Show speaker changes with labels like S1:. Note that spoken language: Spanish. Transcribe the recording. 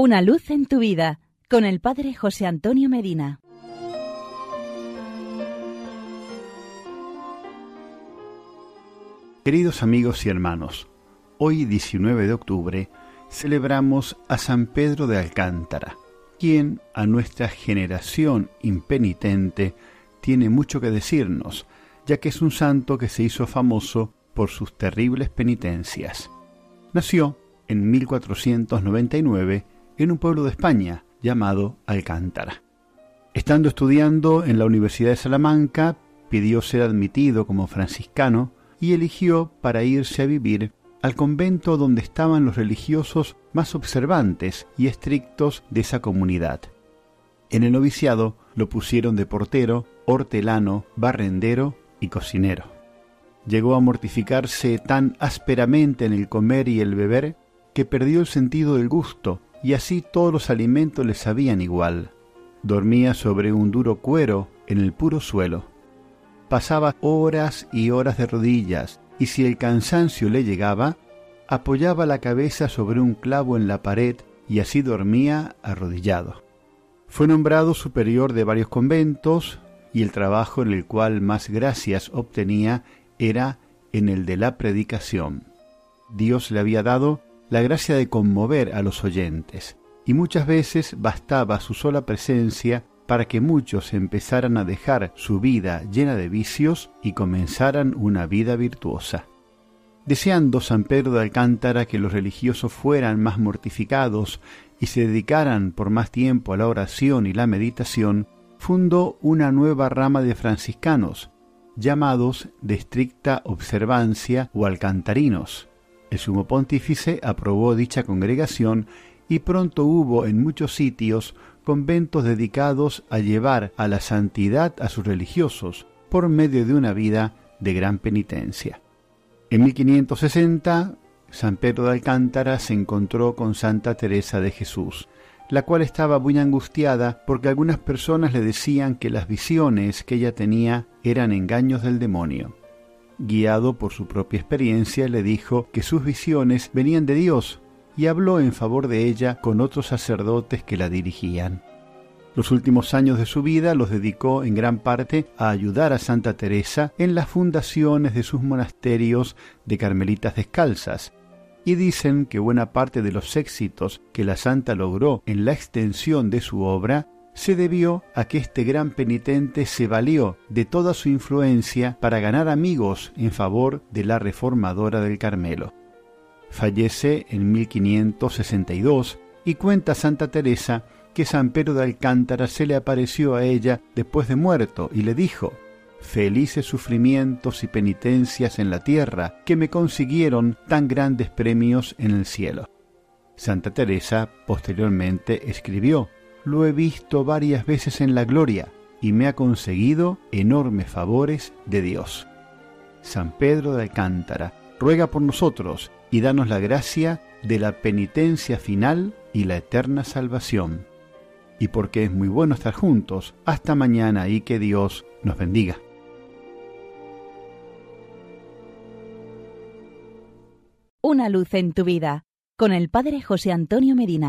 S1: Una luz en tu vida con el Padre José Antonio Medina.
S2: Queridos amigos y hermanos, hoy 19 de octubre celebramos a San Pedro de Alcántara, quien a nuestra generación impenitente tiene mucho que decirnos, ya que es un santo que se hizo famoso por sus terribles penitencias. Nació en 1499 en un pueblo de España llamado Alcántara. Estando estudiando en la Universidad de Salamanca, pidió ser admitido como franciscano y eligió para irse a vivir al convento donde estaban los religiosos más observantes y estrictos de esa comunidad. En el noviciado lo pusieron de portero, hortelano, barrendero y cocinero. Llegó a mortificarse tan ásperamente en el comer y el beber que perdió el sentido del gusto y así todos los alimentos le sabían igual. Dormía sobre un duro cuero en el puro suelo. Pasaba horas y horas de rodillas, y si el cansancio le llegaba, apoyaba la cabeza sobre un clavo en la pared y así dormía arrodillado. Fue nombrado superior de varios conventos, y el trabajo en el cual más gracias obtenía era en el de la predicación. Dios le había dado la gracia de conmover a los oyentes, y muchas veces bastaba su sola presencia para que muchos empezaran a dejar su vida llena de vicios y comenzaran una vida virtuosa. Deseando San Pedro de Alcántara que los religiosos fueran más mortificados y se dedicaran por más tiempo a la oración y la meditación, fundó una nueva rama de franciscanos, llamados de estricta observancia o alcantarinos, el sumo pontífice aprobó dicha congregación y pronto hubo en muchos sitios conventos dedicados a llevar a la santidad a sus religiosos por medio de una vida de gran penitencia. En 1560, San Pedro de Alcántara se encontró con Santa Teresa de Jesús, la cual estaba muy angustiada porque algunas personas le decían que las visiones que ella tenía eran engaños del demonio guiado por su propia experiencia, le dijo que sus visiones venían de Dios y habló en favor de ella con otros sacerdotes que la dirigían. Los últimos años de su vida los dedicó en gran parte a ayudar a Santa Teresa en las fundaciones de sus monasterios de carmelitas descalzas, y dicen que buena parte de los éxitos que la santa logró en la extensión de su obra se debió a que este gran penitente se valió de toda su influencia para ganar amigos en favor de la reformadora del Carmelo. Fallece en 1562 y cuenta Santa Teresa que San Pedro de Alcántara se le apareció a ella después de muerto y le dijo, Felices sufrimientos y penitencias en la tierra que me consiguieron tan grandes premios en el cielo. Santa Teresa posteriormente escribió, lo he visto varias veces en la gloria y me ha conseguido enormes favores de Dios. San Pedro de Alcántara, ruega por nosotros y danos la gracia de la penitencia final y la eterna salvación. Y porque es muy bueno estar juntos, hasta mañana y que Dios nos bendiga.
S1: Una luz en tu vida con el Padre José Antonio Medina.